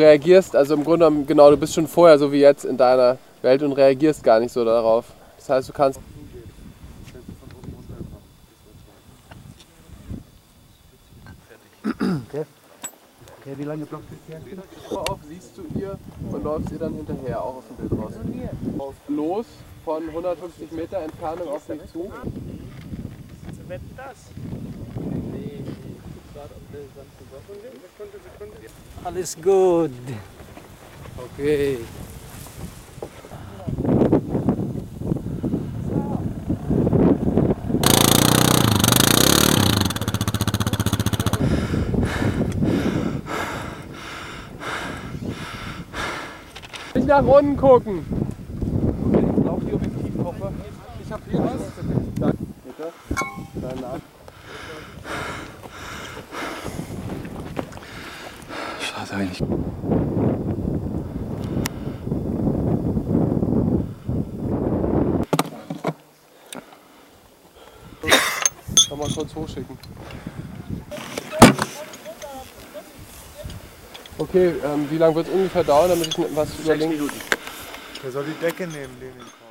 reagierst, also im Grunde genommen, genau, du bist schon vorher so wie jetzt in deiner Welt und reagierst gar nicht so darauf. Das heißt, du kannst. Okay. Okay, wie lange blockt das hier? Auf siehst du ihr und läufst ihr dann hinterher, auch auf dem Bild raus. Los von 150 Meter Entfernung auf mich zu. Wetten das? Alles gut. Okay. Nicht nach unten gucken. Ich brauche die Objektivkoffer. Ich habe hier was. Bitte. Danach. Schade eigentlich. Kann man kurz hochschicken. Okay, ähm, wie lange wird es ungefähr dauern, damit ich was überlegen Minuten. Der soll die Decke nehmen, Lenin.